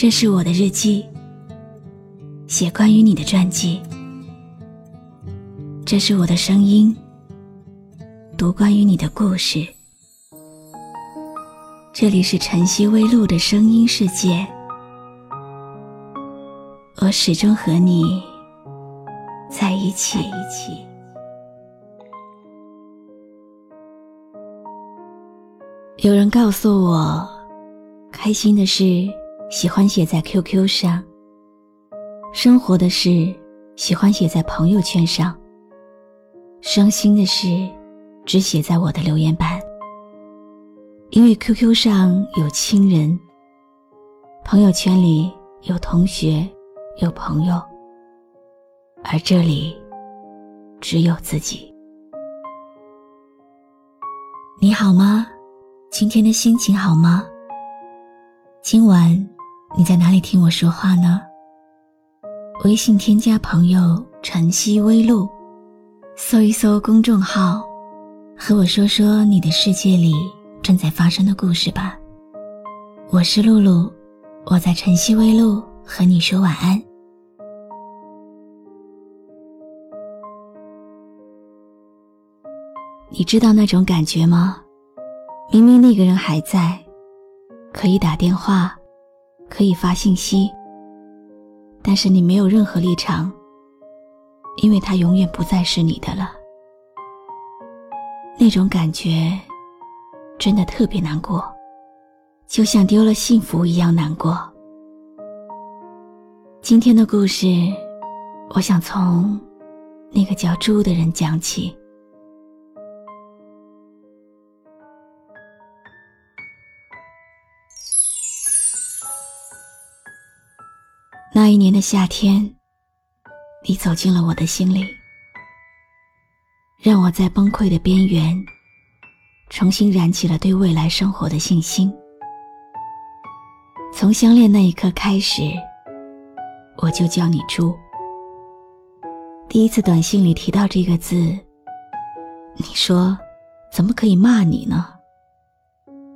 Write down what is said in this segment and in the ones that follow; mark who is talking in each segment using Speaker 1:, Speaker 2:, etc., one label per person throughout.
Speaker 1: 这是我的日记，写关于你的传记。这是我的声音，读关于你的故事。这里是晨曦微露的声音世界，我始终和你在一起。有人告诉我，开心的事喜欢写在 QQ 上，生活的事喜欢写在朋友圈上，伤心的事只写在我的留言板。因为 QQ 上有亲人，朋友圈里有同学，有朋友，而这里只有自己。你好吗？今天的心情好吗？今晚你在哪里听我说话呢？微信添加朋友“晨曦微露”，搜一搜公众号，和我说说你的世界里正在发生的故事吧。我是露露，我在晨曦微露和你说晚安。你知道那种感觉吗？明明那个人还在，可以打电话，可以发信息，但是你没有任何立场，因为他永远不再是你的了。那种感觉真的特别难过，就像丢了幸福一样难过。今天的故事，我想从那个叫猪的人讲起。那一年的夏天，你走进了我的心里，让我在崩溃的边缘，重新燃起了对未来生活的信心。从相恋那一刻开始，我就叫你猪。第一次短信里提到这个字，你说怎么可以骂你呢？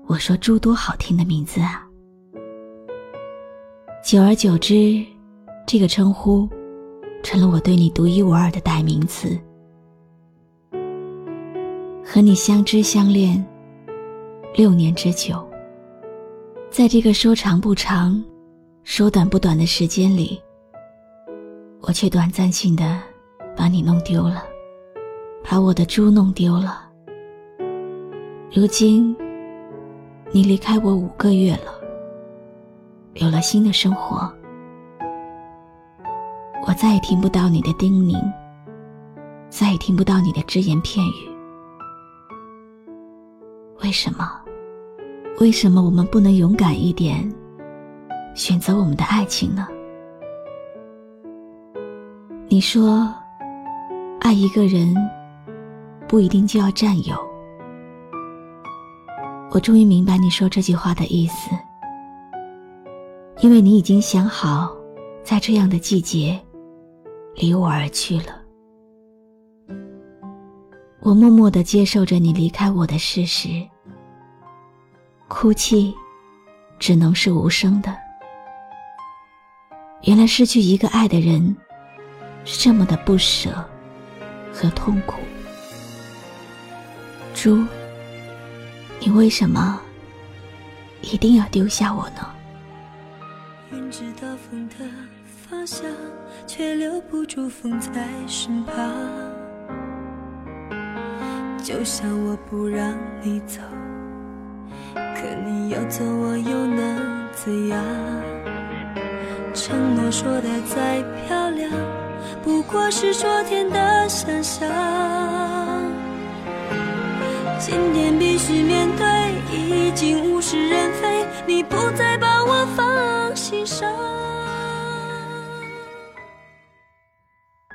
Speaker 1: 我说猪多好听的名字啊。久而久之，这个称呼成了我对你独一无二的代名词。和你相知相恋六年之久，在这个说长不长、说短不短的时间里，我却短暂性的把你弄丢了，把我的猪弄丢了。如今，你离开我五个月了。有了新的生活，我再也听不到你的叮咛，再也听不到你的只言片语。为什么？为什么我们不能勇敢一点，选择我们的爱情呢？你说，爱一个人不一定就要占有。我终于明白你说这句话的意思。因为你已经想好，在这样的季节，离我而去了。我默默的接受着你离开我的事实，哭泣，只能是无声的。原来失去一个爱的人，是这么的不舍和痛苦。猪，你为什么一定要丢下我呢？
Speaker 2: 云知道风的方向，却留不住风在身旁。就像我不让你走，可你要走，我又能怎样？承诺说的再漂亮，不过是昨天的想象。今天必须面对，已经物是人非，你不再把我放。心上，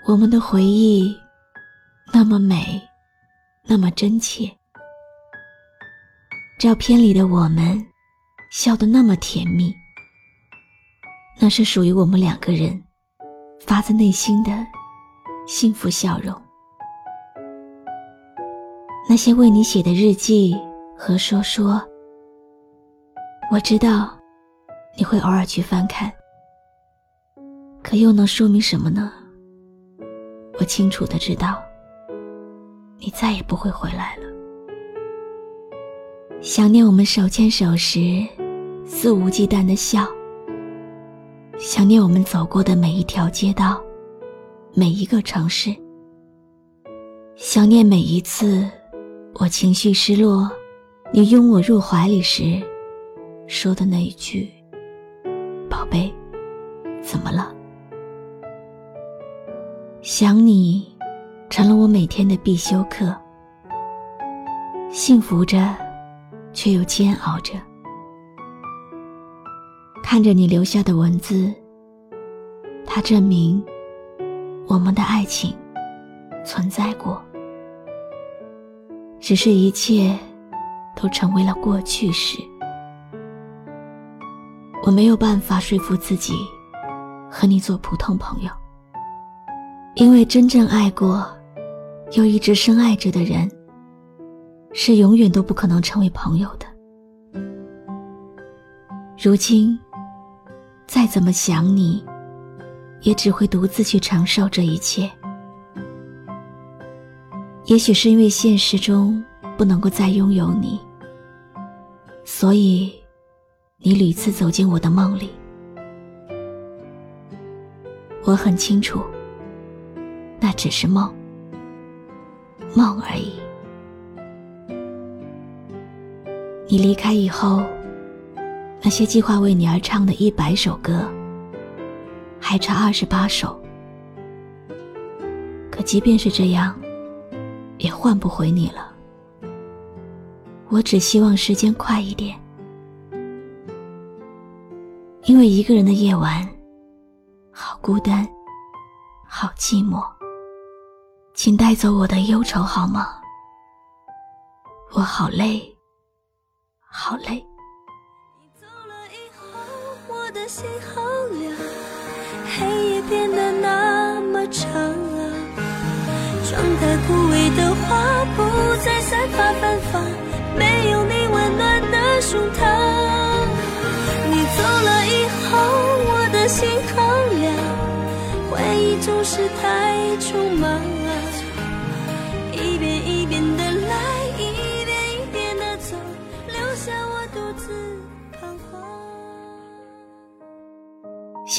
Speaker 1: 我们的回忆那么美，那么真切。照片里的我们笑得那么甜蜜，那是属于我们两个人发自内心的幸福笑容。那些为你写的日记和说说，我知道。你会偶尔去翻看，可又能说明什么呢？我清楚的知道，你再也不会回来了。想念我们手牵手时肆无忌惮的笑，想念我们走过的每一条街道，每一个城市，想念每一次我情绪失落，你拥我入怀里时说的那一句：“宝贝，怎么了？”想你，成了我每天的必修课。幸福着，却又煎熬着。看着你留下的文字，它证明我们的爱情存在过，只是一切都成为了过去式。我没有办法说服自己和你做普通朋友。因为真正爱过，又一直深爱着的人，是永远都不可能成为朋友的。如今，再怎么想你，也只会独自去承受这一切。也许是因为现实中不能够再拥有你，所以你屡次走进我的梦里。我很清楚。那只是梦，梦而已。你离开以后，那些计划为你而唱的一百首歌，还差二十八首。可即便是这样，也换不回你了。我只希望时间快一点，因为一个人的夜晚，好孤单，好寂寞。请带走我的忧愁好吗？我好累，好累。
Speaker 2: 你走了以后，我的心好凉，黑夜变得那么长啊。窗台枯萎的花不再散发芬芳，没有你温暖的胸膛。你走了以后，我的心好凉，回忆总是太匆忙。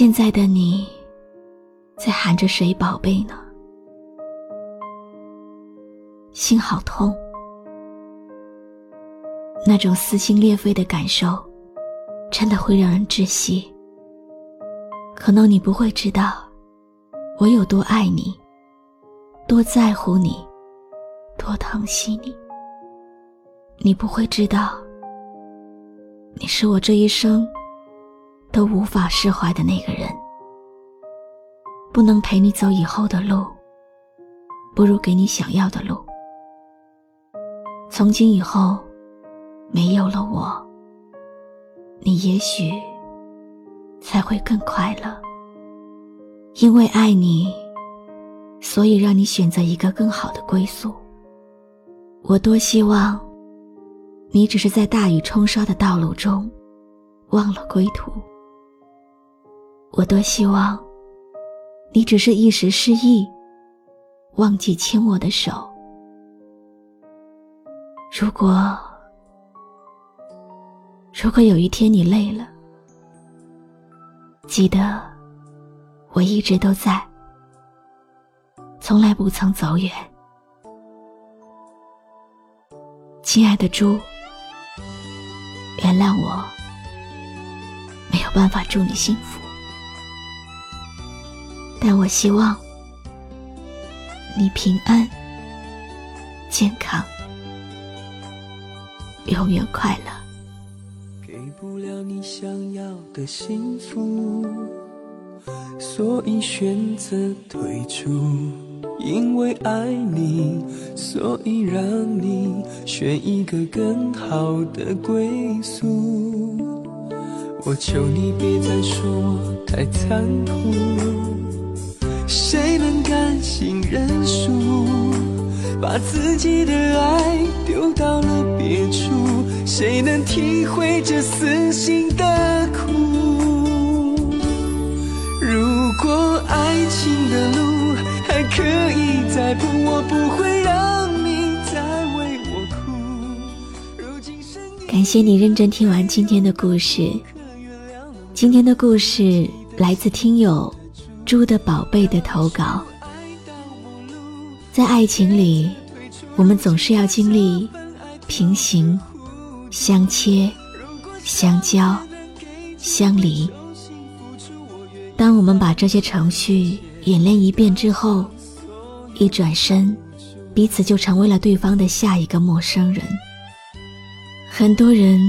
Speaker 1: 现在的你，在喊着谁宝贝呢？心好痛，那种撕心裂肺的感受，真的会让人窒息。可能你不会知道，我有多爱你，多在乎你，多疼惜你。你不会知道，你是我这一生。都无法释怀的那个人，不能陪你走以后的路，不如给你想要的路。从今以后，没有了我，你也许才会更快乐。因为爱你，所以让你选择一个更好的归宿。我多希望，你只是在大雨冲刷的道路中，忘了归途。我多希望，你只是一时失意，忘记牵我的手。如果，如果有一天你累了，记得我一直都在，从来不曾走远。亲爱的猪，原谅我，没有办法祝你幸福。但我希望你平安、健康、永远快乐。
Speaker 3: 给不了你想要的幸福，所以选择退出。因为爱你，所以让你选一个更好的归宿。我求你别再说我太残酷。谁能甘心认输？把自己的爱丢到了别处，谁能体会这撕心的苦？如果爱情的路还可以再铺，我不会让你再为我哭。
Speaker 1: 如今感谢你认真听完今天的故事。今天的故事来自听友猪的宝贝的投稿。在爱情里，我们总是要经历平行、相切、相交、相离。当我们把这些程序演练一遍之后，一转身，彼此就成为了对方的下一个陌生人。很多人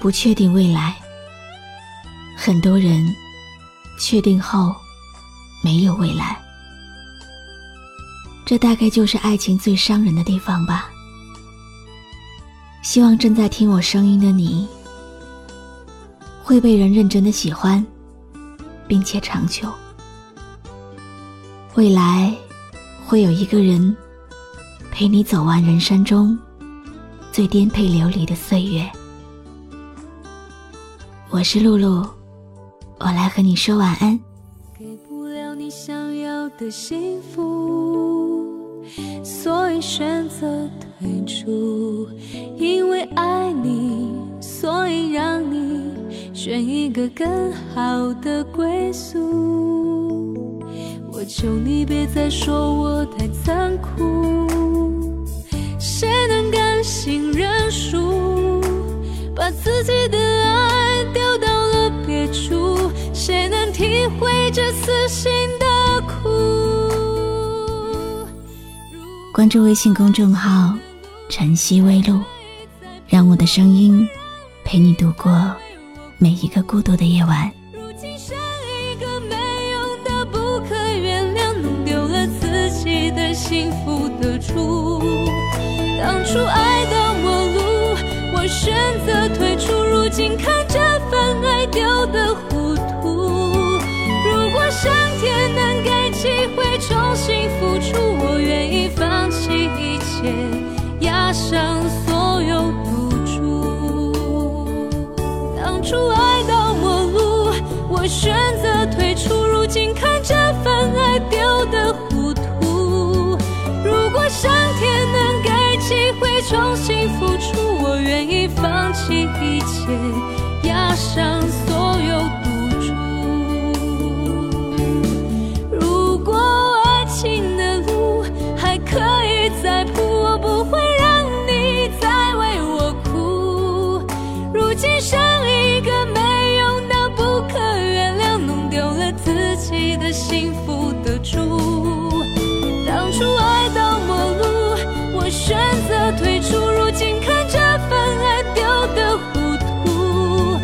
Speaker 1: 不确定未来，很多人确定后没有未来。这大概就是爱情最伤人的地方吧。希望正在听我声音的你，会被人认真的喜欢。并且长久，未来会有一个人陪你走完人生中最颠沛流离的岁月。我是露露，我来和你说晚安。
Speaker 2: 的幸福，所以选择退出，因为爱你，所以让你。选一个更好的归宿，我求你别再说我太残酷。谁能甘心认输，把自己的爱丢到了别处？谁能体会这撕心的
Speaker 1: 关注微信公众号“晨曦微露”，让我的声音陪你度过。每一个孤独的夜晚
Speaker 2: 如今剩一个没用的不可原谅弄丢了自己的幸福的主当初爱到末路我选择退出如今看这份爱丢的糊涂如果上天能给机会重新付出放弃一切押上所有赌注。当初爱到末路，我选择退出。如今看这份爱丢的糊涂。如果上天能给机会重新付出，选择退出。如今看这份爱丢的糊涂。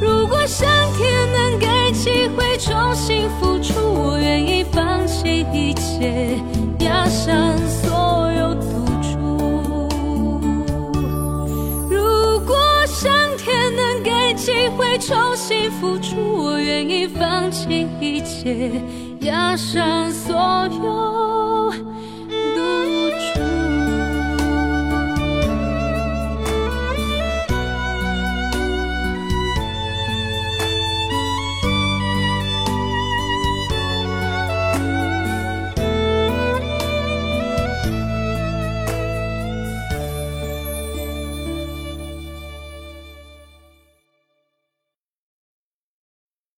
Speaker 2: 如果上天能给机会重新付出，我愿意放弃一切，押上所有赌注。如果上天能给机会重新付出，我愿意放弃一切。押上所有。